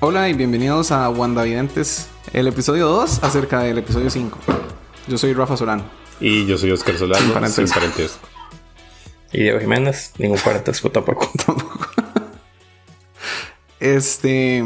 Hola y bienvenidos a WandaVidentes, el episodio 2 acerca del episodio 5. Yo soy Rafa Solano. Y yo soy Oscar Solano, sin parentesco. parentesco. Y Diego Jiménez, ningún parentesco tampoco. Este.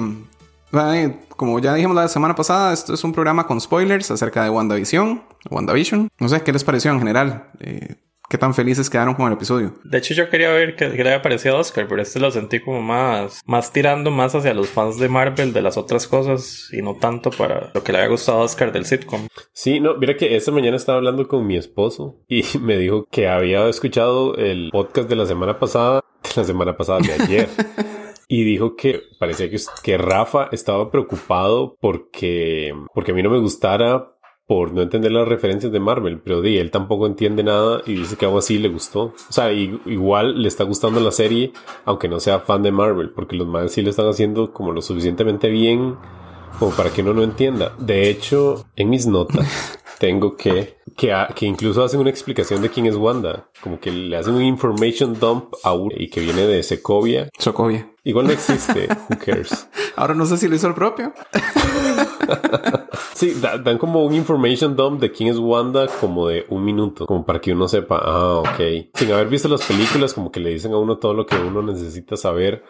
vale, Como ya dijimos la semana pasada, esto es un programa con spoilers acerca de WandaVision. WandaVision. No sé qué les pareció en general. Eh, ¿Qué tan felices quedaron con el episodio? De hecho, yo quería ver qué, qué le había parecido a Oscar, pero este lo sentí como más, más tirando más hacia los fans de Marvel de las otras cosas y no tanto para lo que le había gustado a Oscar del sitcom. Sí, no, mira que esta mañana estaba hablando con mi esposo y me dijo que había escuchado el podcast de la semana pasada, de la semana pasada de ayer. Y dijo que parecía que, que Rafa estaba preocupado porque, porque a mí no me gustara por no entender las referencias de Marvel, pero di, él tampoco entiende nada y dice que aún así le gustó. O sea, igual le está gustando la serie, aunque no sea fan de Marvel, porque los más sí lo están haciendo como lo suficientemente bien como para que uno no entienda. De hecho, en mis notas tengo que, que, que incluso hacen una explicación de quién es Wanda, como que le hacen un information dump a uno y que viene de Secovia. Sokovia. Igual no existe, who cares. Ahora no sé si lo hizo el propio. Sí, da- dan como un information dump de quién es Wanda como de un minuto, como para que uno sepa, ah, ok. Sin haber visto las películas, como que le dicen a uno todo lo que uno necesita saber,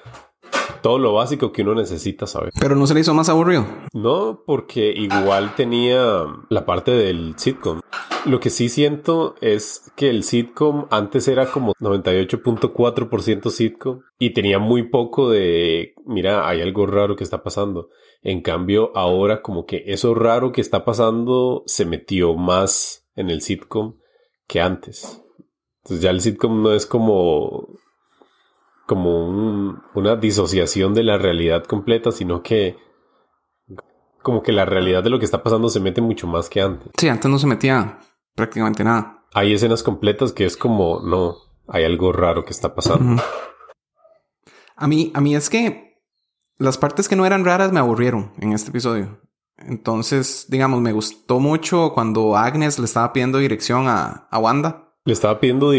todo lo básico que uno necesita saber. Pero no se le hizo más aburrido. No, porque igual tenía la parte del sitcom. Lo que sí siento es que el sitcom antes era como 98.4% sitcom y tenía muy poco de, mira, hay algo raro que está pasando. En cambio, ahora como que eso raro que está pasando se metió más en el sitcom que antes. Entonces ya el sitcom no es como como un- una disociación de la realidad completa, sino que como que la realidad de lo que está pasando se mete mucho más que antes. Sí, antes no se metía prácticamente nada. Hay escenas completas que es como, no, hay algo raro que está pasando. A mí, a mí es que las partes que no eran raras me aburrieron en este episodio. Entonces, digamos, me gustó mucho cuando Agnes le estaba pidiendo dirección a, a Wanda. Le estaba pidiendo Sí.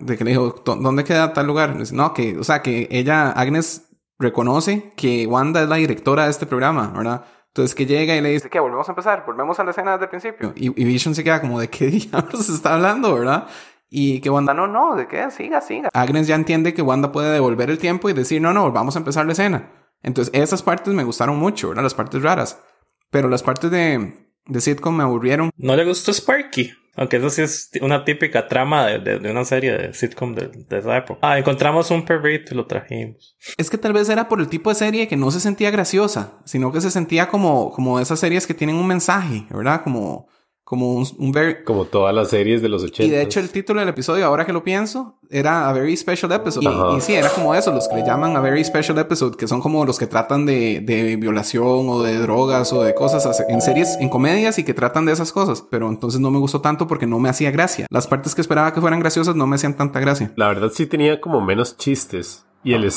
De que le dijo, "¿Dó- ¿dónde queda tal lugar? No, que, o sea, que ella, Agnes, reconoce que Wanda es la directora de este programa, ¿verdad? Entonces que llega y le dice, ¿qué? Volvemos a empezar, volvemos a la escena desde el principio. Y, y Vision se queda como, ¿de qué diablos está hablando, verdad? Y que Wanda, no, no, ¿de qué? Siga, siga. Agnes ya entiende que Wanda puede devolver el tiempo y decir, no, no, vamos a empezar la escena. Entonces esas partes me gustaron mucho, ¿verdad? Las partes raras. Pero las partes de, de sitcom me aburrieron. No le gustó Sparky. Aunque eso sí es una típica trama de, de- una serie de sitcom de, de esa época. Ah, encontramos un perrito y lo trajimos. Es que tal vez era por el tipo de serie que no se sentía graciosa, sino que se sentía como, como esas series que tienen un mensaje, ¿verdad? Como, como un, un very... Como todas las series de los 80. Y de hecho el título del episodio, ahora que lo pienso, era A Very Special Episode. Y, y sí, era como eso, los que le llaman A Very Special Episode, que son como los que tratan de, de violación o de drogas o de cosas en series, en comedias y que tratan de esas cosas. Pero entonces no me gustó tanto porque no me hacía gracia. Las partes que esperaba que fueran graciosas no me hacían tanta gracia. La verdad sí tenía como menos chistes. Y el,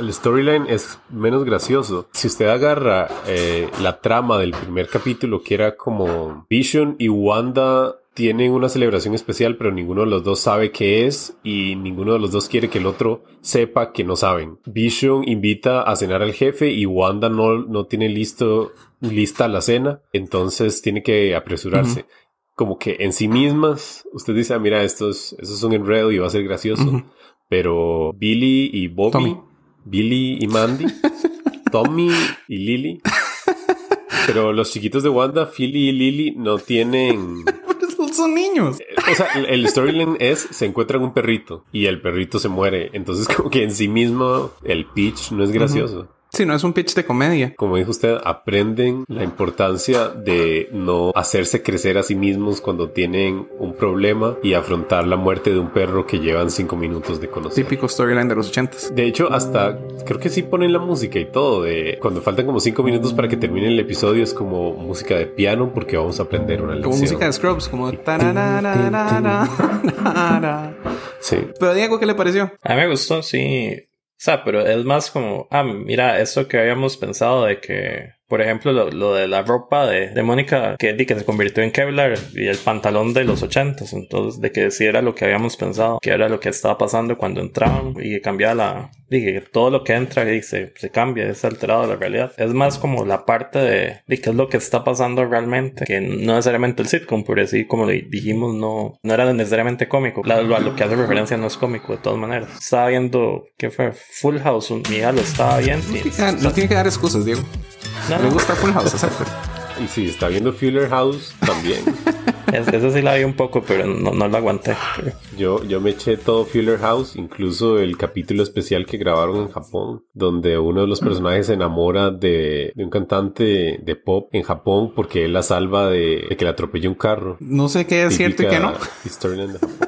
el storyline es menos gracioso. Si usted agarra eh, la trama del primer capítulo, que era como Vision y Wanda tienen una celebración especial, pero ninguno de los dos sabe qué es y ninguno de los dos quiere que el otro sepa que no saben. Vision invita a cenar al jefe y Wanda no, no tiene listo, lista la cena, entonces tiene que apresurarse. Como que en sí mismas, usted dice, ah, mira, esto es, esto es un enredo y va a ser gracioso. Pero Billy y Bobby, Tommy. Billy y Mandy, Tommy y Lily. Pero los chiquitos de Wanda, Philly y Lily, no tienen. Son niños. O sea, el- el storyline es: se encuentran un perrito y el perrito se muere. Entonces, como que en sí mismo, el pitch no es gracioso. Sí, no es un pitch de comedia. Como dijo usted, aprenden la importancia de no hacerse crecer a sí mismos cuando tienen un problema y afrontar la muerte de un perro que llevan cinco minutos de conocer. Típico storyline de los ochentas. De hecho, hasta creo que sí ponen la música y todo. De cuando faltan como cinco minutos para que termine el episodio, es como música de piano porque vamos a aprender una lección. Como música de Scrubs, como... Sí. Pero Diego, ¿qué le pareció? A mí me gustó, sí. Sea, pero es más como, ah, mira, eso que habíamos pensado de que Por ejemplo, lo, lo de la ropa de, de Mónica, di que se convirtió en Kevlar y el pantalón de los ochentas. Entonces, de que sí era lo que habíamos pensado, que era lo que estaba pasando cuando entraban y cambiaba la. Dije todo lo que entra y se, se cambia, es alterado la realidad. Es más como la parte de, de qué es lo que está pasando realmente, que no necesariamente el sitcom, pero sí, como le dijimos, no, no era necesariamente cómico. La- lo, a lo que hace referencia no es cómico, de todas maneras. Estaba viendo, ¿qué fue? Full House, mi hija lo estaba viendo. No no tiene que dar excusas, Diego. No, Le gusta Full House, exacto. Y si está viendo Fuller House, también. es- esa sí la vi un poco, pero no, no la aguanté. Pero- Yo, yo me eché todo Fuller House, incluso el capítulo especial que grabaron en Japón, donde uno de los personajes se enamora de, de un cantante de pop en Japón porque él la salva de, de que le atropelle un carro. No sé qué es cierto y qué no. Storyline de Japón.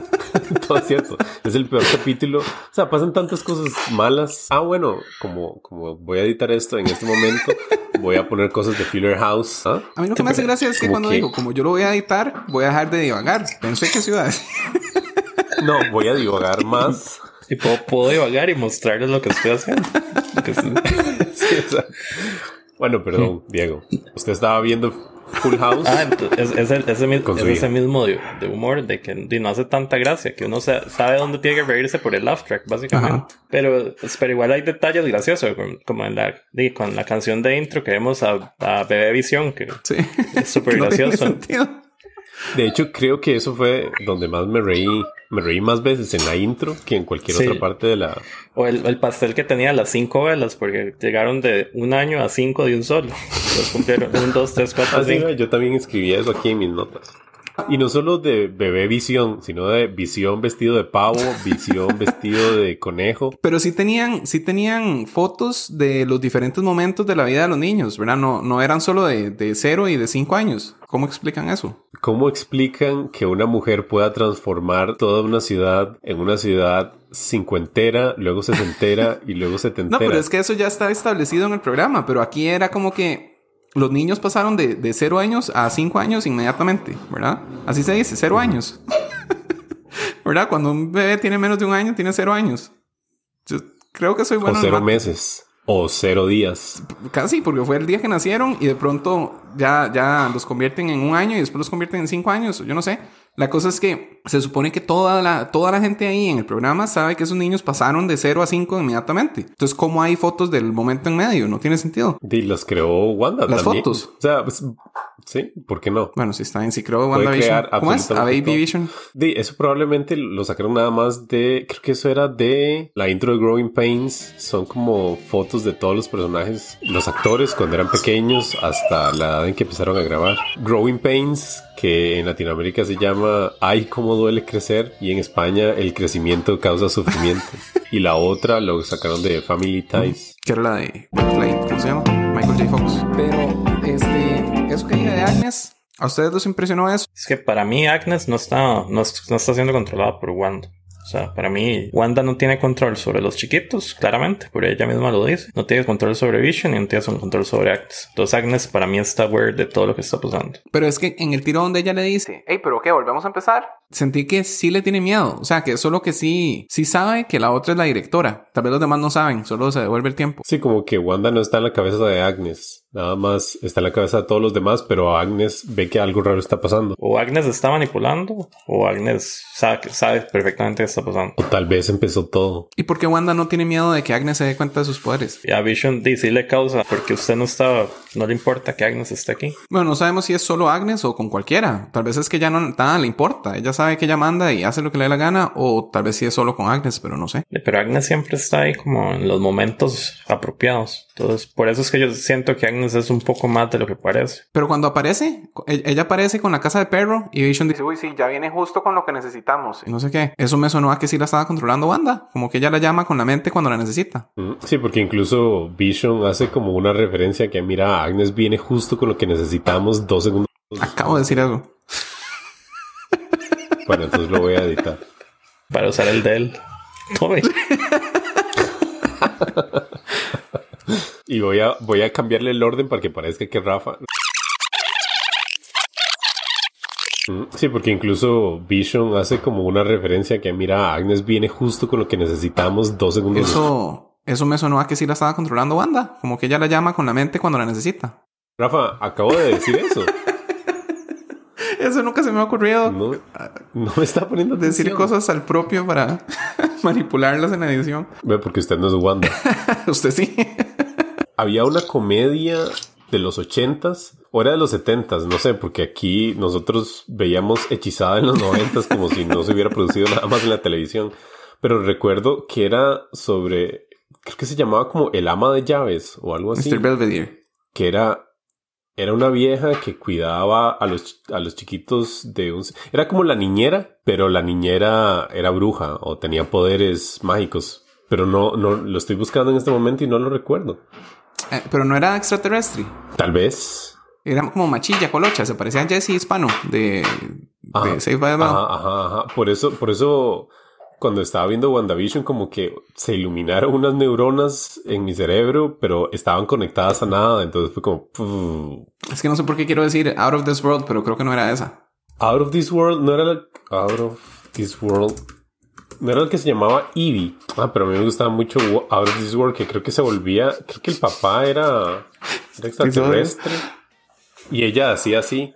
Todo es cierto. Es el peor capítulo. O sea, pasan tantas cosas malas. Ah, bueno, como, como voy a editar esto en este momento, voy a poner cosas de Fuller House. ¿ah? A mí lo que me hace gracia es que cuando que- digo, como yo lo voy a editar, voy a dejar de divagar. Pensé que decir. No, voy a divagar más. Y puedo, puedo divagar y mostrarles lo que estoy haciendo. Porque sí. Sí, o sea. Bueno, perdón, Diego. Usted estaba viendo Full House. Ah, es, es el- mi- Con es ese mismo de, de humor de que di, no hace tanta gracia, que uno sa- sabe dónde tiene que reírse por el laugh track, básicamente. Ajá. Pero, pues, pero igual hay detalles graciosos, como- en la, con la canción de intro que vemos a, a Bebé Visión, que Sí. es súper No gracioso. sentido. De hecho, creo que eso fue donde más me reí. Me reí más veces en la intro que en cualquier Sí. otra parte de la. O el, el pastel que tenía las cinco velas, porque llegaron de un año a cinco de un solo. Los cumplieron un, dos, tres, cuatro, Ah, sí, yo también escribía eso aquí en mis notas. Y no solo de bebé visión, sino de visión vestido de pavo, visión vestido de conejo. Pero sí tenían, sí tenían fotos de los diferentes momentos de la vida de los niños, ¿verdad? No, no eran solo de, de 0 y de 5 años. ¿Cómo explican eso? ¿Cómo explican que una mujer pueda transformar toda una ciudad en una ciudad cincuentera, luego sesentera y luego No, setentera? pero es que eso ya está establecido en el programa, pero aquí era como que los niños pasaron de, de 0 años a 5 años inmediatamente, ¿verdad? Así se dice, 0 años. ¿Verdad? Cuando un bebé tiene menos de un año, tiene 0 años. Yo creo que soy bueno. o en cero math- meses. O cero días. Casi, porque fue el día que nacieron y de pronto ya, ya los convierten en un año y después los convierten en cinco años. Yo no sé. La cosa es que se supone que toda la, toda la gente ahí en el programa sabe que esos niños pasaron de 0 a 5 inmediatamente. Entonces, ¿cómo hay fotos del momento en medio? No tiene sentido. Y las creó Wanda Las también. fotos. O sea, pues, sí, ¿por qué no? Bueno, si está bien, si creo Puede WandaVision. ¿Cómo es? A Baby. Vision. De, eso probablemente lo sacaron nada más de. Creo que eso era de la intro de Growing Pains. Son como fotos de todos los personajes, los actores cuando eran pequeños hasta la edad en que empezaron a grabar. Growing Pains, que en Latinoamérica se llama Ay, cómo duele crecer. Y en España, el crecimiento causa sufrimiento. y la otra lo sacaron de Family Ties. Que era la de. ¿Cómo se llama? Michael J. Fox. Pero, eso que dije de Agnes, ¿a ustedes los impresionó eso? Es que para mí Agnes no está, no, no está siendo controlada por Wanda. O sea, para mí Wanda no tiene control sobre los chiquitos, claramente, por ella misma lo dice. No tiene control sobre Vision y no tiene control sobre Agnes. Entonces Agnes para mí está aware de todo lo que está pasando. Pero es que en el tiro donde ella le dice, hey, pero ¿qué? ¿Volvemos a empezar? Sentí que sí le tiene miedo. O sea, que solo que sí, sí sabe que la otra es la directora. Tal vez los demás no saben, solo se devuelve el tiempo. Sí, como que Wanda no está en la cabeza de Agnes. Nada más está en la cabeza de todos los demás, pero Agnes ve que algo raro está pasando. O Agnes está manipulando o Agnes sabe, sabe perfectamente qué está pasando. O tal vez empezó todo. ¿Y por qué Wanda no tiene miedo de que Agnes se dé cuenta de sus poderes? Y a Vision di, sí le causa porque usted no está, no le importa que Agnes esté aquí. Bueno, no sabemos si es solo Agnes o con cualquiera. Tal vez es que ya no nada le importa. Ella sabe que ella manda y hace lo que le dé la gana. O tal vez sí es solo con Agnes, pero no sé. Pero Agnes siempre está ahí como en los momentos apropiados. Entonces, por eso es que yo siento que Agnes es un poco más de lo que parece. Pero cuando aparece, e- ella aparece con la casa de perro y Vision dice, uy, sí, ya viene justo con lo que necesitamos. Y no sé qué. Eso me sonó a que sí la estaba controlando Wanda. Como que ella la llama con la mente cuando la necesita. Mm, Sí, porque incluso Vision hace como una referencia que, mira, Agnes viene justo con lo que necesitamos dos segundos. Acabo de decir algo. Bueno, entonces lo voy a editar. Para usar el de él. Tome. Y voy a, voy a cambiarle el orden para que parezca que Rafa. Mm, Sí, porque incluso Vision hace como una referencia que, mira, Agnes viene justo con lo que necesitamos dos segundos. Eso, eso me sonó a que sí la estaba controlando Wanda. Como que ella la llama con la mente cuando la necesita. Rafa, acabo de decir eso. Eso nunca se me ha ocurrido. No, no me está poniendo Decir atención. cosas al propio para manipularlas en la edición. Ve, porque usted no es Wanda. Usted sí. Había una comedia de los ochentas o era de los setentas, no sé, porque aquí nosotros veíamos Hechizada en los noventas como si no se hubiera producido nada más en la televisión. Pero recuerdo que era sobre, creo que se llamaba como El ama de llaves o algo así. Mr. Belvedere. que era, era una vieja que cuidaba a los, a los chiquitos de un... Era como la niñera, pero la niñera era bruja o tenía poderes mágicos. Pero no, no lo estoy buscando en este momento y no lo recuerdo. Eh, pero no era extraterrestre. Tal vez. Era como machilla, colocha. Se parecía a Jesse Hispano de, Ajá. de Saved by the Bell. Ajá, ajá, ajá. Por eso, por eso, cuando estaba viendo WandaVision, como que se iluminaron unas neuronas en mi cerebro, pero estaban conectadas a nada. Entonces fue como... Es que no sé por qué quiero decir Out of This World, pero creo que no era esa. Out of This World no era la... Out of This World. No era el que se llamaba Eevee. Ah, pero a mí me gustaba mucho Out of This World, que creo que se volvía... Creo que el papá era, era extraterrestre. Y ella hacía así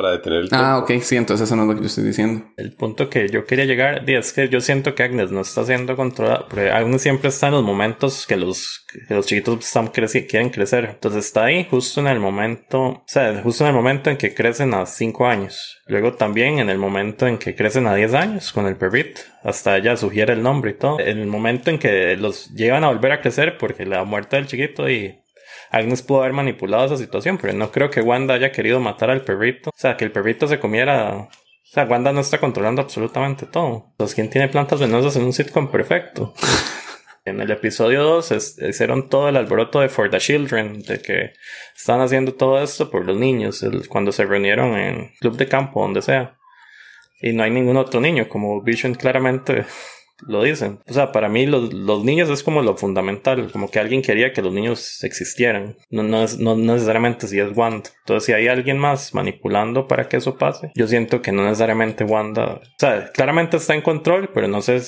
para detener el tiempo. Ah, ok, sí, entonces eso no es lo que yo estoy diciendo. El punto que yo quería llegar es que yo siento que Agnes no está siendo controlada, porque Agnes siempre está en los momentos que los, que los chiquitos están creci- quieren crecer. Entonces está ahí justo en el momento, o sea, justo en el momento en que crecen a 5 años. Luego también en el momento en que crecen a 10 años con el perrito. Hasta ella sugiere el nombre y todo. En el momento en que los llevan a volver a crecer porque la muerte del chiquito y Agnes pudo haber manipulado esa situación, pero no creo que Wanda haya querido matar al perrito. O sea, que el perrito se comiera. O sea, Wanda no está controlando absolutamente todo. Entonces, ¿quién tiene plantas venenosas en un sitcom perfecto? en el episodio 2 es- hicieron todo el alboroto de For the Children, de que estaban haciendo todo esto por los niños, el- cuando se reunieron en club de campo, donde sea. Y no hay ningún otro niño, como Vision claramente lo dicen. O sea, para mí los, los niños es como lo fundamental, como que alguien quería que los niños existieran. No, no, es- no necesariamente si es Wanda. Entonces, si hay alguien más manipulando para que eso pase, yo siento que no necesariamente Wanda. O sea, claramente está en control, pero no sé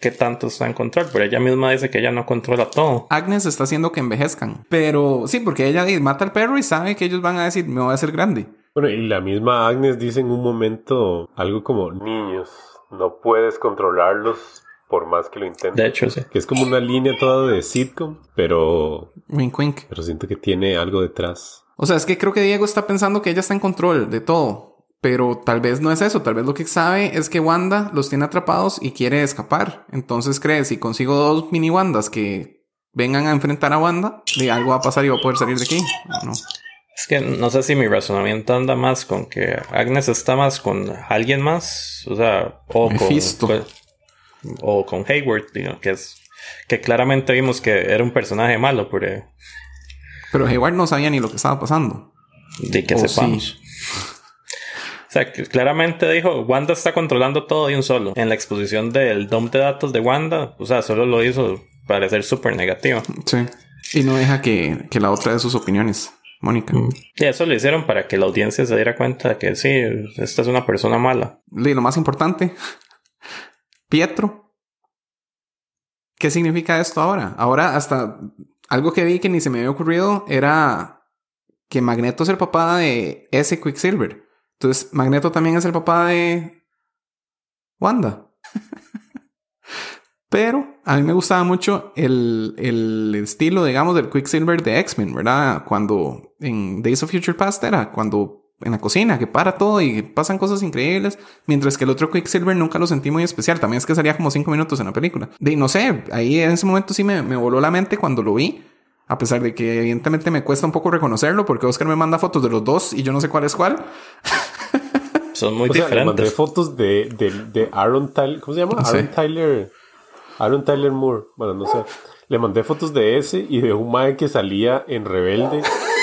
qué tanto está en control. Pero ella misma dice que ella no controla todo. Agnes está haciendo que envejezcan. Pero sí, porque ella mata al perro y sabe que ellos van a decir, me voy a hacer grande. Bueno, y la misma Agnes dice en un momento algo como niños, no puedes controlarlos por más que lo intentes. De hecho, sí. Que es como una línea toda de sitcom, pero, Wink, wink. pero siento que tiene algo detrás. O sea, es que creo que Diego está pensando que ella está en control de todo. Pero tal vez no es eso. Tal vez lo que sabe es que Wanda los tiene atrapados y quiere escapar. Entonces cree, si consigo dos mini Wandas que vengan a enfrentar a Wanda, de algo va a pasar y va a poder salir de aquí. Es que no sé si mi razonamiento anda más con que Agnes está más con alguien más, o sea, o Mephisto. con, o con Hayward, digo, que es que claramente vimos que era un personaje malo, pero Pero Hayward no sabía ni lo que estaba pasando. de que Oh, sepamos. O sea, que claramente dijo, Wanda está controlando todo de un solo. En la exposición del DOM de datos de Wanda, o sea, solo lo hizo parecer súper negativo. Sí. Y no deja que, que la otra de sus opiniones, Mónica. Y eso lo hicieron para que la audiencia se diera cuenta de que sí, esta es una persona mala. Y lo más importante, Pietro. ¿Qué significa esto ahora? Ahora hasta algo que vi que ni se me había ocurrido era que Magneto es el papá de ese Quicksilver. Entonces, Magneto también es el papá de Wanda. Pero a mí me gustaba mucho el, el estilo, digamos, del Quicksilver de X-Men, ¿verdad? Cuando en Days of Future Past era cuando en la cocina, que para todo y pasan cosas increíbles, mientras que el otro Quicksilver nunca lo sentí muy especial. También es que salía como cinco minutos en la película. De no sé, ahí en ese momento sí me, me voló la mente cuando lo vi. A pesar de que evidentemente me cuesta un poco reconocerlo porque Oscar me manda fotos de los dos y yo no sé cuál es cuál. Son muy o sea, le mandé diferentes. fotos de, de, de Aaron Tyler, ¿cómo se llama? Sí. Aaron Tyler, Aaron Tyler Moore, bueno, no sé. Le mandé fotos de ese y de un mae que salía en Rebelde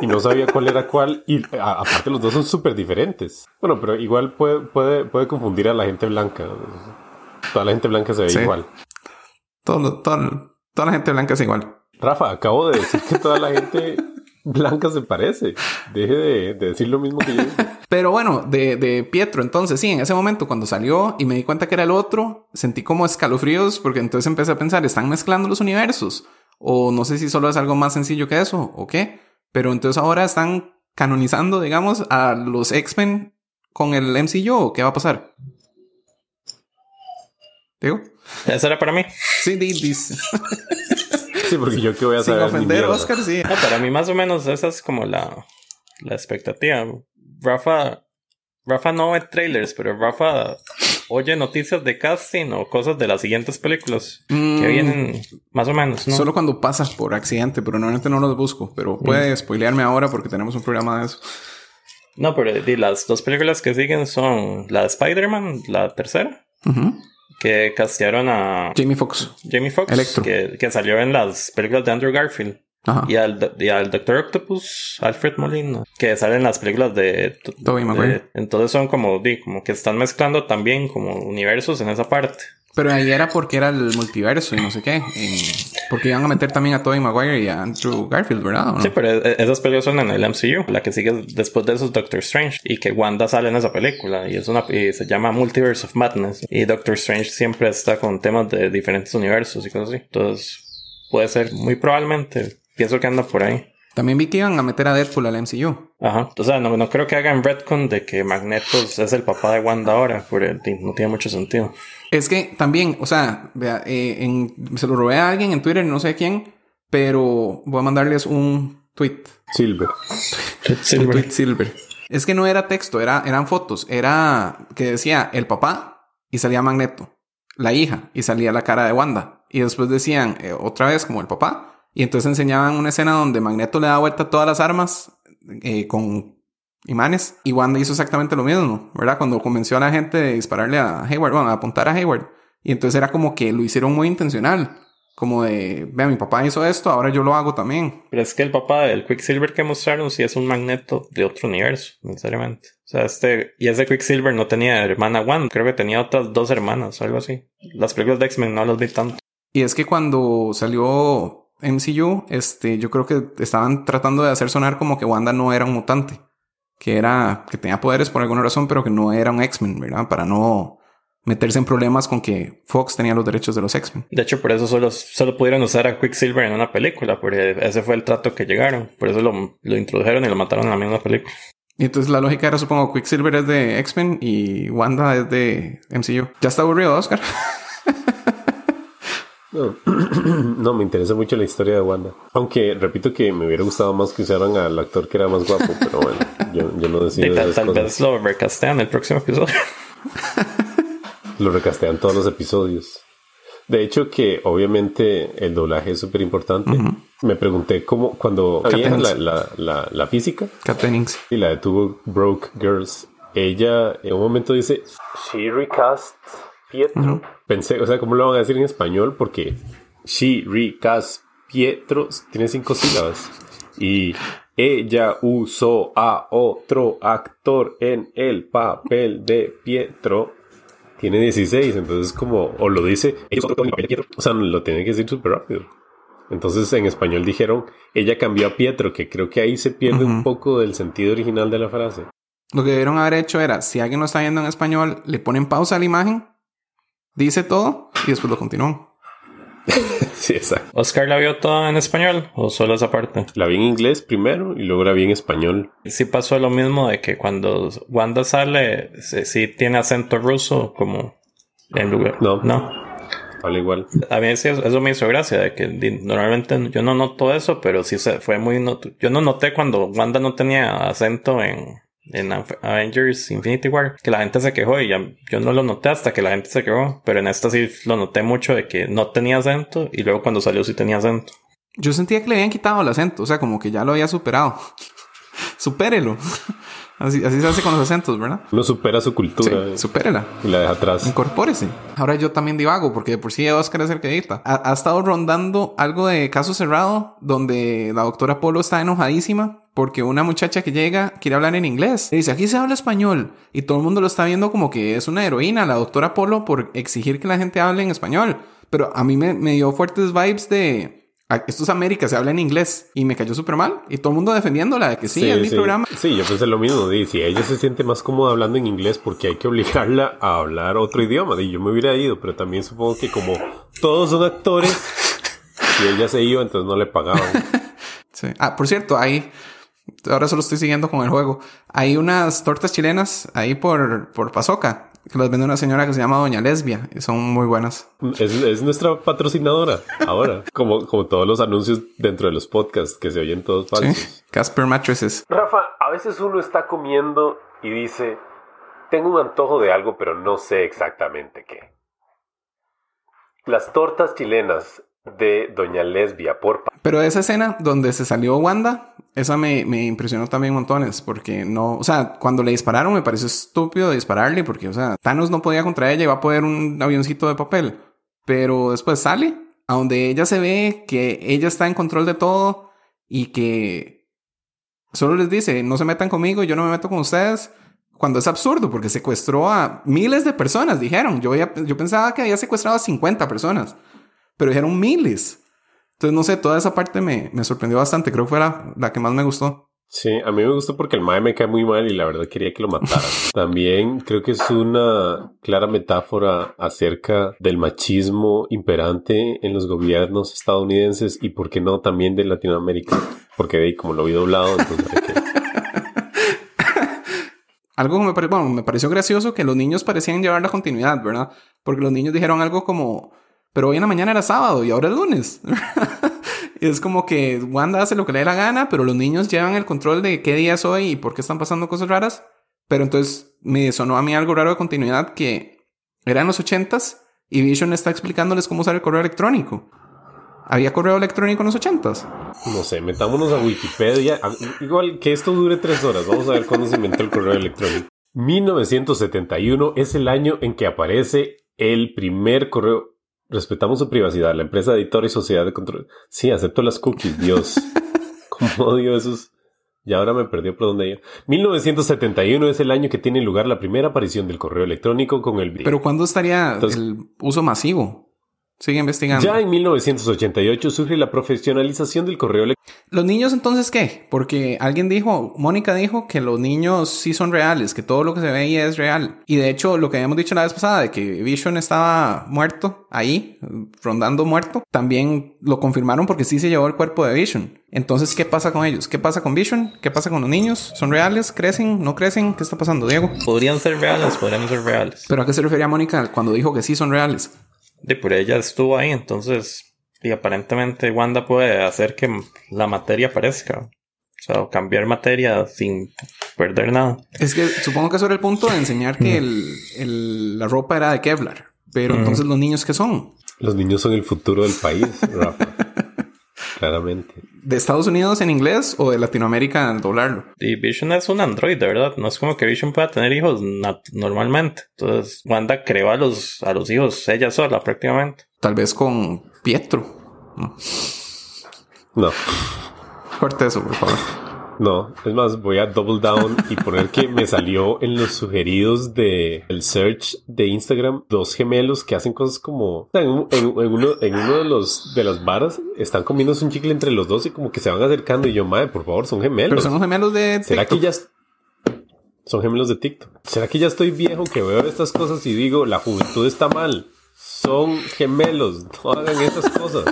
y no sabía cuál era cuál y a- aparte los dos son súper diferentes. Bueno, pero igual puede, puede, puede confundir a la gente blanca. Toda la gente blanca se ve Sí. igual. Todo, todo- toda la gente blanca es igual. Rafa, acabo de decir que toda la gente blanca se parece. Deje de, de decir lo mismo que yo. Pero bueno, de, de Pietro, entonces sí, en ese momento cuando salió y me di cuenta que era el otro, sentí como escalofríos porque entonces empecé a pensar, ¿están mezclando los universos? O no sé si solo es algo más sencillo que eso, o qué. Pero entonces ahora están canonizando, digamos, a los X-Men con el MCU. ¿Qué va a pasar? ¿Digo? Eso era para mí. Sí, dice. Sí, porque yo que voy a Sin saber. ni ofender. Oscar, sí. No, para mí más o menos esa es como la, la expectativa. Rafa, Rafa no ve trailers, pero Rafa oye noticias de casting o cosas de las siguientes películas Mm, que vienen más o menos, ¿no? Solo cuando pasa por accidente, pero normalmente no los busco. Pero puede spoilearme ahora porque tenemos un programa de eso. No, pero las dos películas que siguen son la de Spider-Man, la tercera, que castearon a Jamie Foxx. Jamie Foxx, Electro. que, que salió en las películas de Andrew Garfield. Ajá. Y al, y al Doctor Octopus, Alfred Molina, que sale en las películas de... Tobey Maguire. entonces son como, di, como que están mezclando también como universos en esa parte. Pero ahí era porque era el multiverso y no sé qué. Porque iban a meter también a Tobey Maguire y a Andrew Garfield, ¿verdad? ¿O no? Sí, pero e- esas películas son en el MCU. La que sigue después de eso es Doctor Strange. Y que Wanda sale en esa película. Y, es una, y se llama Multiverse of Madness. Y Doctor Strange siempre está con temas de diferentes universos y cosas así. Entonces, puede ser muy probablemente. Pienso que anda por ahí. También vi que iban a meter a Deadpool al MCU. Ajá. O sea, no, no creo que hagan retcon de que Magneto es el papá de Wanda ahora. Porque no tiene mucho sentido. Es que también, o sea, vea, eh, en- se lo robé a alguien en Twitter, no sé quién, pero voy a mandarles un tweet. Silver. Un tweet silver. Es que no era texto, era, eran fotos. Era que decía el papá y salía Magneto. La hija y salía la cara de Wanda. Y después decían eh, otra vez como el papá. Y entonces enseñaban una escena donde Magneto le da vuelta a todas las armas eh, con imanes. Y Wanda hizo exactamente lo mismo, ¿verdad? Cuando convenció a la gente de dispararle a Hayward, bueno, a apuntar a Hayward. Y entonces era como que lo hicieron muy intencional. Como de, vea, mi papá hizo esto, ahora yo lo hago también. Pero es que el papá del Quicksilver que mostraron sí es un magneto de otro universo, necesariamente. O sea, este, y ese Quicksilver no tenía hermana Wanda, creo que tenía otras dos hermanas o algo así. Las películas de X-Men no las vi tanto. Y es que cuando salió MCU, este, yo creo que estaban tratando de hacer sonar como que Wanda no era un mutante. Que era, que tenía poderes por alguna razón, pero que no era un X-Men, ¿verdad? Para no meterse en problemas con que Fox tenía los derechos de los X-Men. De hecho, por eso solo, solo pudieron usar a Quicksilver en una película, porque ese fue el trato que llegaron. Por eso lo, lo introdujeron y lo mataron en la misma película. Y entonces la lógica era, supongo, Quicksilver es de X-Men y Wanda es de MCU. Ya está aburrido, Oscar. No. no, me interesa mucho la historia de Wanda. Aunque repito que me hubiera gustado más que usaran al actor que era más guapo, pero bueno, yo, yo no decido tal, tal vez lo recastean el próximo episodio. Lo recastean todos los episodios. De hecho, que obviamente el doblaje es súper importante. Me pregunté cómo, cuando había la, la, la, la física Kat y la de Two Broke Girls, ella en un momento dice, She recast Pietro. Pensé, o sea, ¿cómo lo van a decir en español? Porque She recast Pietro tiene cinco sílabas. Y ella usó a otro actor en el papel de Pietro. Tiene 16, entonces como, o lo dice. O sea, lo tiene que decir súper rápido. Entonces en español dijeron, ella cambió a Pietro, que creo que ahí se pierde un poco del sentido original de la frase. Lo que debieron haber hecho era, si alguien lo está viendo en español, le ponen pausa a la imagen, dice todo y después lo continúan. Sí, exacto. ¿Oscar la vio toda en español o solo esa parte? La vi en inglés primero y luego la vi en español. Sí pasó lo mismo de que cuando Wanda sale, sí, sí tiene acento ruso como en lugar. No. No. Habla igual. A mí sí, eso me hizo gracia, de que normalmente yo no noto eso, pero sí se fue muy... not- yo no noté cuando Wanda no tenía acento en, en Avengers Infinity War, que la gente se quejó y ya- yo no lo noté hasta que la gente se quejó, pero en esta sí lo noté mucho de que no tenía acento y luego cuando salió sí tenía acento. Yo sentía que le habían quitado el acento, o sea, como que ya lo había superado. Supérelo. Así, así se hace con los acentos, ¿verdad? Uno supera su cultura Sí, supérela. y la deja atrás. Incorpórese. Ahora yo también divago, porque de por sí Oscar es el que edita. Ha, ha estado rondando algo de caso cerrado, donde la doctora Polo está enojadísima porque una muchacha que llega quiere hablar en inglés. Le dice, aquí se habla español. Y todo el mundo lo está viendo como que es una heroína, la doctora Polo, por exigir que la gente hable en español. Pero a mí me, me dio fuertes vibes de... "Ah, Esto es América, se habla en inglés. Y me cayó súper mal. Y todo el mundo defendiéndola de que sí, es mi programa. Sí, yo pensé lo mismo. di, si ella se siente más cómoda hablando en inglés, porque hay que obligarla a hablar otro idioma? Di, yo me hubiera ido, pero también supongo que como todos son actores, si ella se iba, entonces no le pagaban. Sí. Ah, por cierto, hay ahora solo estoy siguiendo con el juego. Hay unas tortas chilenas ahí por, por Pasoca que las vende una señora que se llama Doña Lesbia y son muy buenas. Es, nuestra patrocinadora ahora, como, como todos los anuncios dentro de los podcasts que se oyen todos falsos. Casper Mattresses. Rafa, a veces uno está comiendo y dice, tengo un antojo de algo, pero no sé exactamente qué. Las tortas chilenas de Doña Lesbia por... Pero esa escena donde se salió Wanda, esa me, me, impresionó también montones, porque no, o sea, cuando le dispararon me pareció estúpido dispararle, porque, o sea, Thanos no podía contra ella va a poder un avioncito de papel. Pero después sale a donde ella se ve que ella está en control de todo y que solo les dice, no se metan conmigo, yo no me meto con ustedes. Cuando es absurdo, porque secuestró a miles de personas, dijeron. Yo, yo pensaba que había secuestrado a 50 personas pero dijeron miles. Entonces, no sé, toda esa parte me, me sorprendió bastante. Creo que fue la, que más me gustó. Sí, a mí me gustó porque el Mae me cae muy mal y la verdad quería que lo mataran. También creo que es una clara metáfora acerca del machismo imperante en los gobiernos estadounidenses y, por qué no, también de Latinoamérica. Porque como lo vi doblado, entonces algo que me, bueno, me pareció gracioso que los niños parecían llevar la continuidad, ¿verdad? Porque los niños dijeron algo como pero hoy en la mañana era sábado y ahora es lunes. es como que Wanda hace lo que le dé la gana, pero los niños llevan el control de qué día es hoy y por qué están pasando cosas raras. Pero entonces me sonó a mí algo raro de continuidad que eran los ochentas y Vision está explicándoles cómo usar el correo electrónico. ¿Había correo electrónico en los ochentas? No sé, metámonos a Wikipedia. Igual que esto dure tres horas. Vamos a ver cuándo se inventó el correo electrónico. 1971 es el año en que aparece el primer correo Respetamos su privacidad. La empresa editora y sociedad de control. Sí, acepto las cookies. Dios. ¿Cómo odio esos? Y ahora me perdió por dónde iba. 1971 es el año que tiene lugar la primera aparición del correo electrónico con el Pero ¿cuándo estaría el uso masivo? Sigue investigando. Ya en 1988 surge la profesionalización del correo electrónico. ¿Los niños entonces qué? Porque alguien dijo, Mónica dijo que los niños sí son reales, que todo lo que se ve ahí es real. Y de hecho, lo que habíamos dicho la vez pasada de que Vision estaba muerto ahí, rondando muerto, también lo confirmaron porque sí se llevó el cuerpo de Vision. Entonces, ¿qué pasa con ellos? ¿Qué pasa con Vision? ¿Qué pasa con los niños? ¿Son reales? ¿Crecen? ¿No crecen? ¿Qué está pasando, Diego? Podrían ser reales, podrían ser reales. ¿Pero a qué se refería Mónica cuando dijo que sí son reales? de por ella estuvo ahí, entonces, y aparentemente Wanda puede hacer que la materia aparezca. O sea, cambiar materia sin perder nada. Es que supongo que eso era el punto de enseñar que el, la ropa era de Kevlar. Pero entonces los niños qué son? Los niños son el futuro del país, Rafa. Claramente. ¿De Estados Unidos en inglés o de Latinoamérica en doblarlo? Y Vision es un android, ¿verdad? No es como que Vision pueda tener hijos normalmente. Entonces, Wanda creó a los, a los hijos ella sola prácticamente. Tal vez con Pietro. No. No. Corte eso, por favor. No, es más, voy a double down y poner que me salió en los sugeridos de el search de Instagram dos gemelos que hacen cosas como en, uno, en uno de los de las varas están comiéndose un chicle entre los dos y como que se van acercando y yo, madre, por favor, son gemelos. Pero son gemelos de ¿Será que ya son gemelos de TikTok? ¿Será que ya estoy viejo que veo estas cosas y digo, la juventud está mal? Son gemelos, no hagan esas cosas.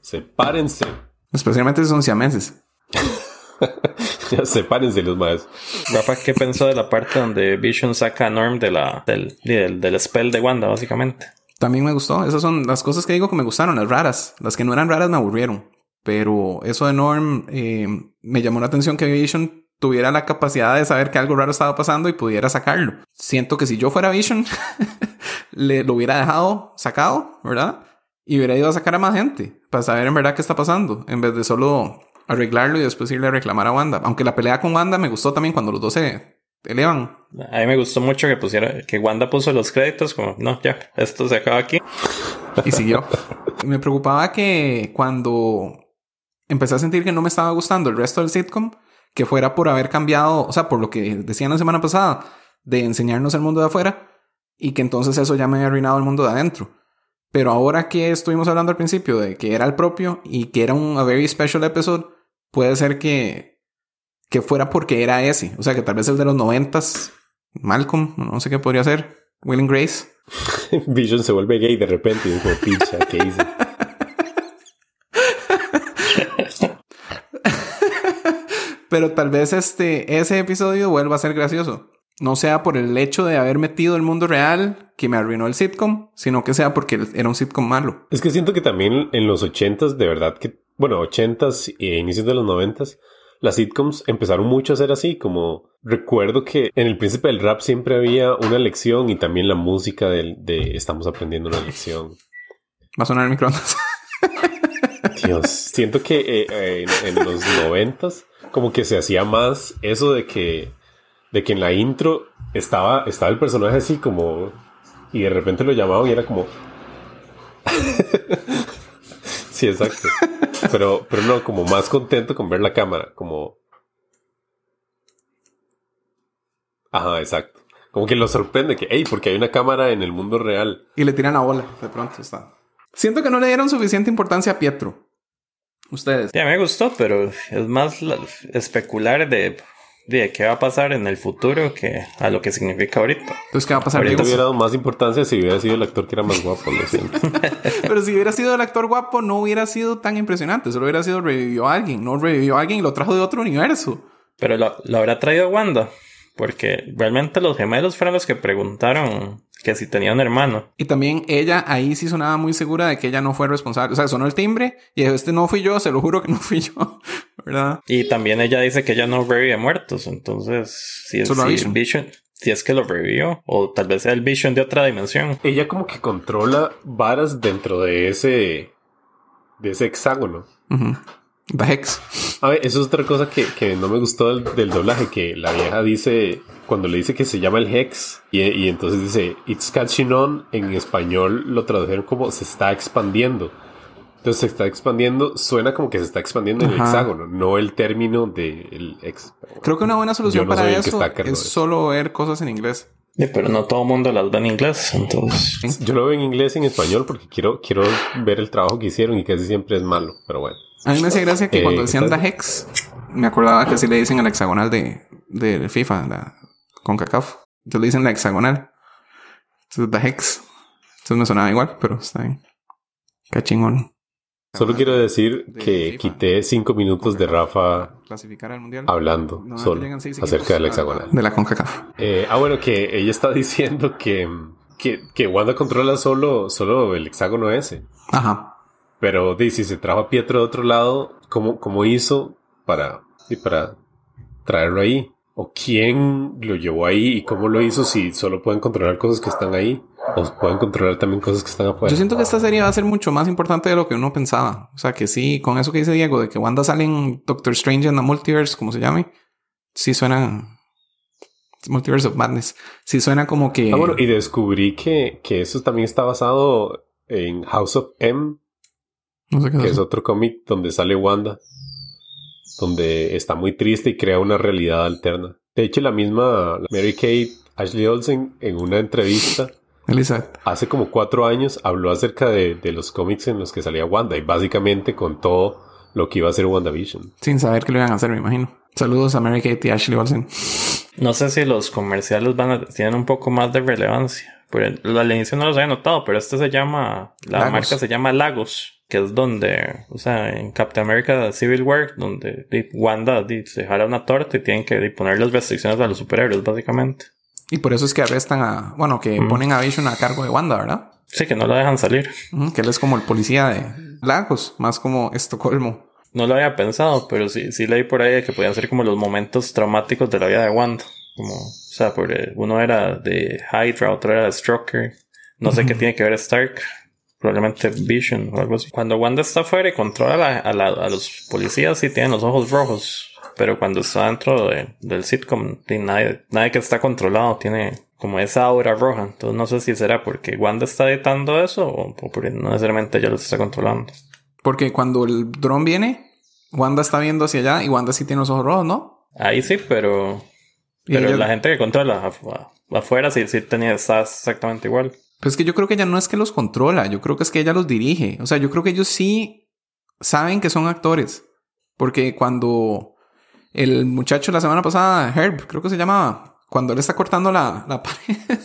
Sepárense. Especialmente si son siameses. ya sepárense los más. Rafa, ¿qué pensó de la parte donde Vision saca a Norm de la, del, del, spell de Wanda, básicamente? También me gustó. Esas son las cosas que digo que me gustaron, las raras. Las que no eran raras me aburrieron. Pero eso de Norm eh, me llamó la atención que Vision tuviera la capacidad de saber que algo raro estaba pasando y pudiera sacarlo. Siento que si yo fuera Vision, le lo hubiera dejado sacado, ¿verdad? Y hubiera ido a sacar a más gente para saber en verdad qué está pasando, en vez de solo arreglarlo y después irle a reclamar a Wanda. Aunque la pelea con Wanda me gustó también cuando los dos se elevan. A mí me gustó mucho que pusiera, que Wanda puso los créditos como, no, ya, esto se acaba aquí. Y siguió. me preocupaba que cuando empecé a sentir que no me estaba gustando el resto del sitcom, que fuera por haber cambiado, o sea, por lo que decían la semana pasada, de enseñarnos el mundo de afuera, y que entonces eso ya me había arruinado el mundo de adentro. Pero ahora que estuvimos hablando al principio de que era el propio y que era un a very special episode, puede ser que, que fuera porque era ese. O sea, que tal vez el de los noventas, Malcolm, no sé qué podría ser, Will Grace. Vision se vuelve gay de repente y como, pincha, ¿qué hice? Pero tal vez este, ese episodio vuelva a ser gracioso. No sea por el hecho de haber metido el mundo real que me arruinó el sitcom, sino que sea porque era un sitcom malo. Es que siento que también en los ochentas, de verdad que, bueno, ochentas e inicios de los noventas, las sitcoms empezaron mucho a ser así, como recuerdo que en El Príncipe del Rap siempre había una lección y también la música de, de estamos aprendiendo una lección. Va a sonar el microondas. Dios, siento que eh, eh, en, en, los noventas como que se hacía más eso de que, de que en la intro estaba, estaba el personaje así como y de repente lo llamaban y era como... sí, exacto. Pero, pero no, como más contento con ver la cámara, como... Ajá, exacto. Como que lo sorprende que, hey, porque hay una cámara en el mundo real. Y le tiran la bola, de pronto está. Siento que no le dieron suficiente importancia a Pietro. Ustedes. Ya me gustó, pero es más especular de, de qué va a pasar en el futuro que a lo que significa ahorita. Entonces, ¿qué va a pasar? Ahorita hubiera dado más importancia si hubiera sido el actor que era más guapo, lo siento. pero si hubiera sido el actor guapo, no hubiera sido tan impresionante. Solo hubiera sido revivió a alguien. No revivió a alguien y lo trajo de otro universo. Pero lo, lo habrá traído Wanda. Porque realmente los gemelos fueron los que preguntaron que si tenía un hermano. Y también ella ahí sí sonaba muy segura de que ella no fue responsable. O sea, sonó el timbre y dijo, este no fui yo, se lo juro que no fui yo. ¿Verdad? Y también ella dice que ella no revive muertos. Entonces, si es, si Vision. Vision, si es que lo revivió, o tal vez sea el Vision de otra dimensión. Ella como que controla varas dentro de ese, de ese hexágono. Uh -huh. The Hex. A ver, eso es otra cosa que, que no me gustó del, del, doblaje, que la vieja dice, cuando le dice que se llama el Hex, y, y, entonces dice, It's catching on, en español lo tradujeron como se está expandiendo. Entonces se está expandiendo, suena como que se está expandiendo Ajá. en el hexágono, no el término del ex. Creo que una buena solución no para eso es solo ver cosas en inglés. Sí, pero no todo el mundo las ve en inglés, entonces. Yo lo veo en inglés y en español porque quiero, quiero ver el trabajo que hicieron y casi siempre es malo, pero bueno. A mí me hacía gracia que eh, cuando decían The Hex, me acordaba que así le dicen al hexagonal de, de FIFA, la CONCACAF. Entonces le dicen la hexagonal. Entonces The Hex. Entonces me sonaba igual, pero está bien. Qué chingón. Solo quiero decir que quité cinco minutos de Rafa clasificar al mundial hablando no, solo acerca del hexagonal. De la CONCACAF. Eh, ah, bueno, que ella está diciendo que, que, que Wanda controla solo, solo el hexágono ese. Ajá. Pero si se trajo a Pietro de otro lado, ¿cómo, cómo hizo para, y para traerlo ahí? ¿O quién lo llevó ahí y cómo lo hizo si solo pueden controlar cosas que están ahí? ¿O pueden controlar también cosas que están afuera? Yo siento que esta serie va a ser mucho más importante de lo que uno pensaba. O sea, que sí, con eso que dice Diego, de que Wanda sale en Doctor Strange en the Multiverse, como se llame, sí suena... Multiverse of Madness. Sí suena como que... Ah, bueno, y descubrí que, que eso también está basado en House of M, no sé qué que es, es otro cómic donde sale Wanda, donde está muy triste y crea una realidad alterna. De hecho, la misma Mary Kate Ashley Olsen en una entrevista Elizabeth. hace como cuatro años habló acerca de, de, los cómics en los que salía Wanda y básicamente contó lo que iba a ser WandaVision. Sin saber que lo iban a hacer, me imagino. Saludos a Mary Kate y Ashley Olsen. No sé si los comerciales van a, tienen un poco más de relevancia. Pero al inicio no los había notado, pero este se llama, la Lagos. marca se llama Lagos que es donde, o sea, en Captain America Civil War, donde Wanda se jala una torta y tienen que poner las restricciones a los superhéroes, básicamente. Y por eso es que arrestan a, bueno, que mm. ponen a Vision a cargo de Wanda, ¿verdad? Sí, que no lo dejan salir. Mm, que él es como el policía de Lagos, más como Estocolmo. No lo había pensado, pero sí, sí leí por ahí que podían ser como los momentos traumáticos de la vida de Wanda. Como, o sea, porque uno era de Hydra, otro era de Stroker. No sé qué tiene que ver Stark probablemente Vision o algo así. Cuando Wanda está afuera y controla a, la, a, la, a los policías, sí tienen los ojos rojos. Pero cuando está dentro de, del sitcom, nadie, nadie que está controlado tiene como esa aura roja. Entonces no sé si será porque Wanda está editando eso o, o porque no necesariamente ella los está controlando. Porque cuando el dron viene, Wanda está viendo hacia allá y Wanda sí tiene los ojos rojos, ¿no? Ahí sí, pero... Pero ella... la gente que controla afuera sí, sí tenía, está exactamente igual. Pues que yo creo que ella no es que los controla, yo creo que es que ella los dirige. O sea, yo creo que ellos sí saben que son actores. Porque cuando el muchacho la semana pasada, Herb, creo que se llamaba, cuando él está cortando la, la pared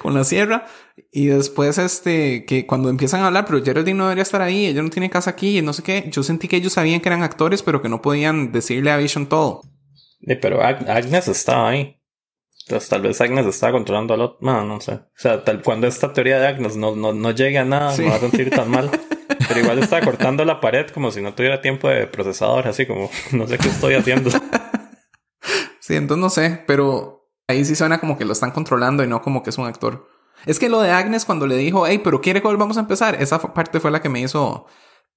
con la sierra, Y después, este, que cuando empiezan a hablar, pero Geraldine no debería estar ahí, ella no tiene casa aquí, y no sé qué. Yo sentí que ellos sabían que eran actores, pero que no podían decirle a Vision todo. Sí, pero Ag- Agnes estaba ahí. Entonces tal vez Agnes estaba controlando al otro. No, no sé. O sea, tal, cuando esta teoría de Agnes no, no, no llegue a nada, Sí. me va a sentir tan mal. Pero igual estaba cortando la pared como si no tuviera tiempo de procesador, así como no sé qué estoy haciendo. Sí, entonces no sé, pero ahí sí suena como que lo están controlando y no como que es un actor. Es que lo de Agnes cuando le dijo, hey, pero quiere que volvamos a empezar, esa parte fue la que me hizo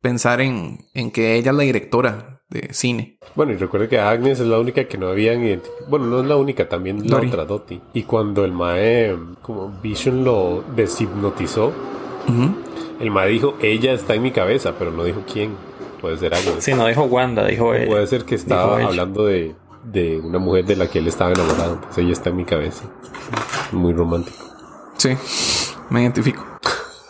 pensar en, en que ella es la directora de cine. Bueno, y recuerda que Agnes es la única que no habían identificado. Bueno, no es la única, también la Dory. otra Dottie. Y cuando el Mae, como Vision lo deshipnotizó, el Mae dijo, ella está en mi cabeza, pero no dijo quién. Puede ser Agnes. Sí, no dijo Wanda, dijo ella. Puede ser que estaba hablando de, de una mujer de la que él estaba enamorado. Pues ella está en mi cabeza. Muy romántico. Sí, me identifico.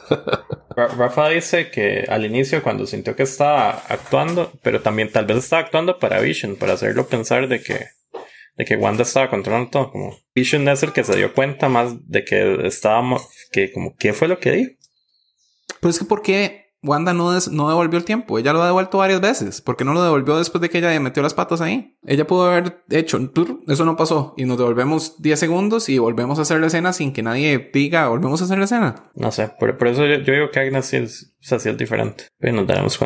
Ra- Rafa dice que al inicio cuando sintió que estaba actuando, pero también tal vez estaba actuando para Vision, para hacerlo pensar de que, de que Wanda estaba controlando todo. Como Vision es el que se dio cuenta más de que estaba, mo- que como, ¿qué fue lo que dijo? Pues es que ¿por qué Wanda no, des- no devolvió el tiempo? Ella lo ha devuelto varias veces. ¿Por qué no lo devolvió después de que ella metió las patas ahí? Ella pudo haber hecho, eso no pasó. Y nos devolvemos 10 segundos y volvemos a hacer la escena sin que nadie diga, volvemos a hacer la escena. No sé, por, por eso yo, yo digo que Agnes es, sí es diferente. Pero nos daremos.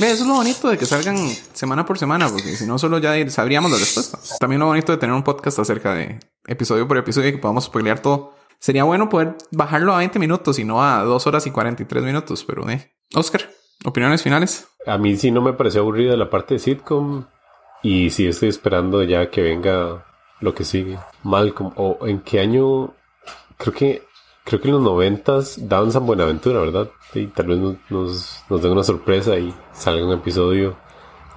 Ve, eso es lo bonito de que salgan semana por semana, porque si no, solo ya sabríamos la respuesta. También lo bonito de tener un podcast acerca de episodio por episodio y que podamos spoilear todo. Sería bueno poder bajarlo a 20 minutos y no a 2 horas y 43 minutos, pero eh. Oscar, opiniones finales. A mí sí no me pareció aburrida la parte de sitcom. Y sí estoy esperando ya que venga lo que sigue. Malcolm. ¿O en qué año? Creo que creo que en los noventas daban San Buenaventura, ¿verdad? Y tal vez nos, nos, nos den una sorpresa y salga un episodio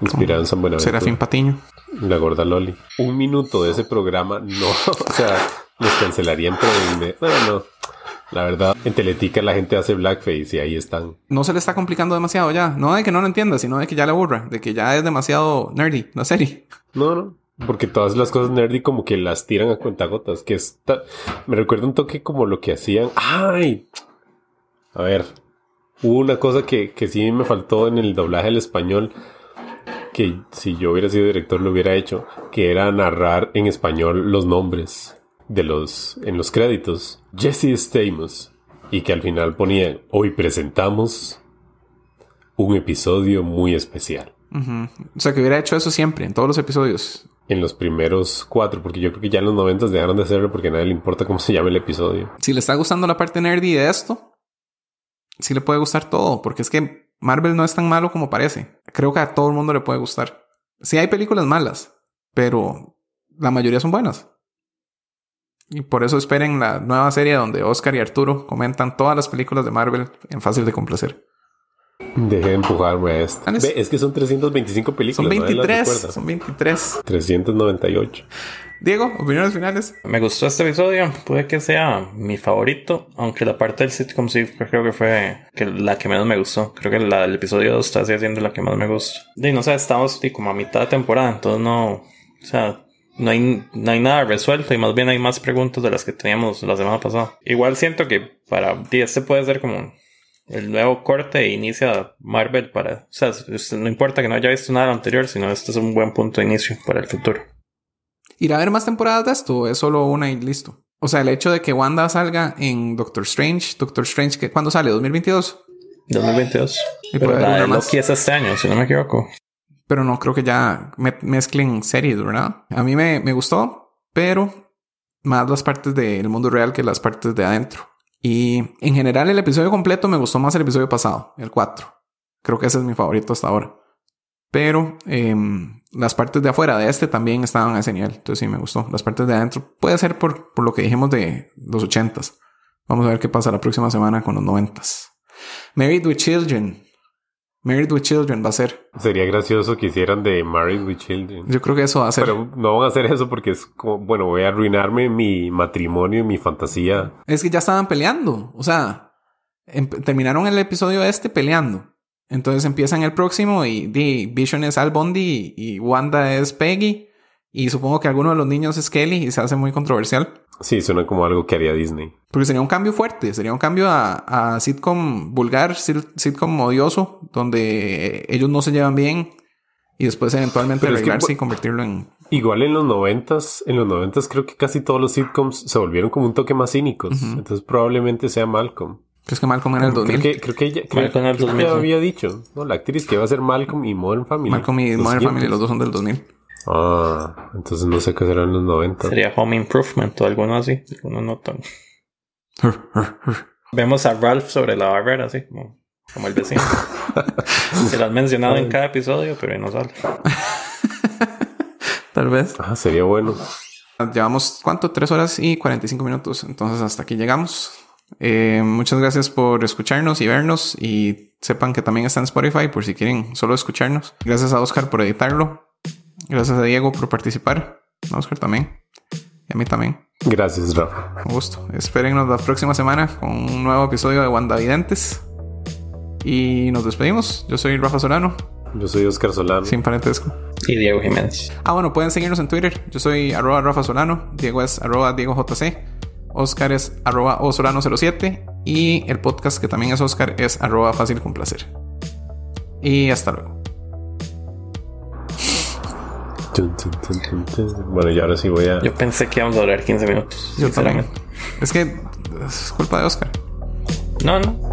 inspirado en San Buenaventura. Serafín Patiño. La gorda Loli. Un minuto de ese programa, no. O sea, los cancelarían el... Bueno, no. La verdad, en Teletica la gente hace blackface y ahí están. No se le está complicando demasiado ya. No de que no lo entienda, sino de que ya le aburra. De que ya es demasiado nerdy la serie. No, no. Porque todas las cosas nerdy como que las tiran a cuentagotas. Que está... Me recuerda un toque como lo que hacían... ¡Ay! A ver. Hubo una cosa que, que sí me faltó en el doblaje al español. Que si yo hubiera sido director lo hubiera hecho. Que era narrar en español los nombres de los... En los créditos. Jesse Stamos. Y que al final ponían... Hoy presentamos... Un episodio muy especial. O sea, que hubiera hecho eso siempre, en todos los episodios. en los primeros cuatro, porque yo creo que ya en los noventas dejaron de hacerlo porque a nadie le importa cómo se llama el episodio. Si le está gustando la parte nerdy de esto, sí le puede gustar todo, porque es que Marvel no es tan malo como parece. Creo que a todo el mundo le puede gustar. Sí hay películas malas, pero la mayoría son buenas. Y por eso esperen la nueva serie donde Oscar y Arturo comentan todas las películas de Marvel en fácil de complacer. Deje de empujarme a esto. Ve, es que son 325 películas. Son nadie las 23, recuerda. son 23. 398. Diego, opiniones finales. Me gustó este episodio, puede que sea mi favorito, aunque la parte del sitcom sí creo que fue que la que menos me gustó. Creo que la del episodio 2 está siendo la que más me gusta. Y no sé, estamos como a mitad de temporada, entonces no, o sea, no hay, no hay nada resuelto y más bien hay más preguntas de las que teníamos la semana pasada. Igual siento que para y este puede ser como el nuevo corte e inicia Marvel para, o sea, no importa que no haya visto nada de lo anterior, sino este es un buen punto de inicio para el futuro. ¿Irá a haber más temporadas de esto? ¿Es solo una y listo? O sea, el hecho de que Wanda salga en Doctor Strange, Doctor Strange, que ¿cuándo sale? ¿2022? 2022. Y Pero puede haber la de. Loki es este año, si no me equivoco. Pero no creo que ya me- mezclen series, ¿verdad? A mí me, me gustó, pero más las partes del mundo real que las partes de adentro. Y en general el episodio completo me gustó más el episodio pasado, el 4. Creo que ese es mi favorito hasta ahora. Pero em, las partes de afuera de este también estaban a ese nivel. Entonces sí me gustó. Las partes de adentro puede ser por, por lo que dijimos de los 80s. Vamos a ver qué pasa la próxima semana con los 90s. Married with Children. Married with Children va a ser. Sería gracioso que hicieran de Married with Children. Yo creo que eso va a ser. Pero no van a hacer eso porque es como, bueno, voy a arruinarme mi matrimonio, mi fantasía. Es que ya estaban peleando. O sea, em- terminaron el episodio este peleando. Entonces empiezan el próximo y di, Vision es Al Bondi y, y Wanda es Peggy. Y supongo que alguno de los niños es Kelly y se hace muy controversial. Sí, suena como algo que haría Disney. Porque sería un cambio fuerte, sería un cambio a, a sitcom vulgar, sitcom odioso, donde ellos no se llevan bien y después eventualmente arreglarse y convertirlo en... Igual en los noventas, en los noventas creo que casi todos los sitcoms se volvieron como un toque más cínicos. Entonces probablemente sea Malcolm. Es que Malcolm era el 2000. Creo que, creo que ella creo, que había dicho, ¿no? La actriz que iba a ser Malcolm y Modern Family. Malcolm y Modern Family, los dos son del 2000. Ah, entonces no sé qué serán los 90. Sería Home Improvement o alguno así. Alguno no tan. Vemos a Ralph sobre la barrera, así como, como el vecino. que lo han mencionado en cada episodio, pero no sale. Tal vez. Ah, sería bueno. Llevamos, ¿cuánto? Tres horas y 45 minutos. Entonces hasta aquí llegamos. Eh, muchas gracias por escucharnos y vernos. Y sepan que también está en Spotify por si quieren solo escucharnos. Gracias a Oscar por editarlo. Gracias a Diego por participar. A Oscar también. Y a mí también. Gracias, Rafa. Un gusto. Espérennos la próxima semana con un nuevo episodio de WandaVidentes. Y nos despedimos. Yo soy Rafa Solano. Yo soy Oscar Solano. Sin parentesco. Y Diego Jiménez. Ah, bueno, pueden seguirnos en Twitter. Yo soy arroba Rafa Solano. Diego es arroba Diego JC. Oscar es arroba Osolano07. Y el podcast que también es Oscar es arroba Fácil con Placer. Y hasta luego. Bueno, y ahora sí voy a. Yo pensé que íbamos a durar 15 minutos. Yo también. Es que es culpa de Oscar. No, no.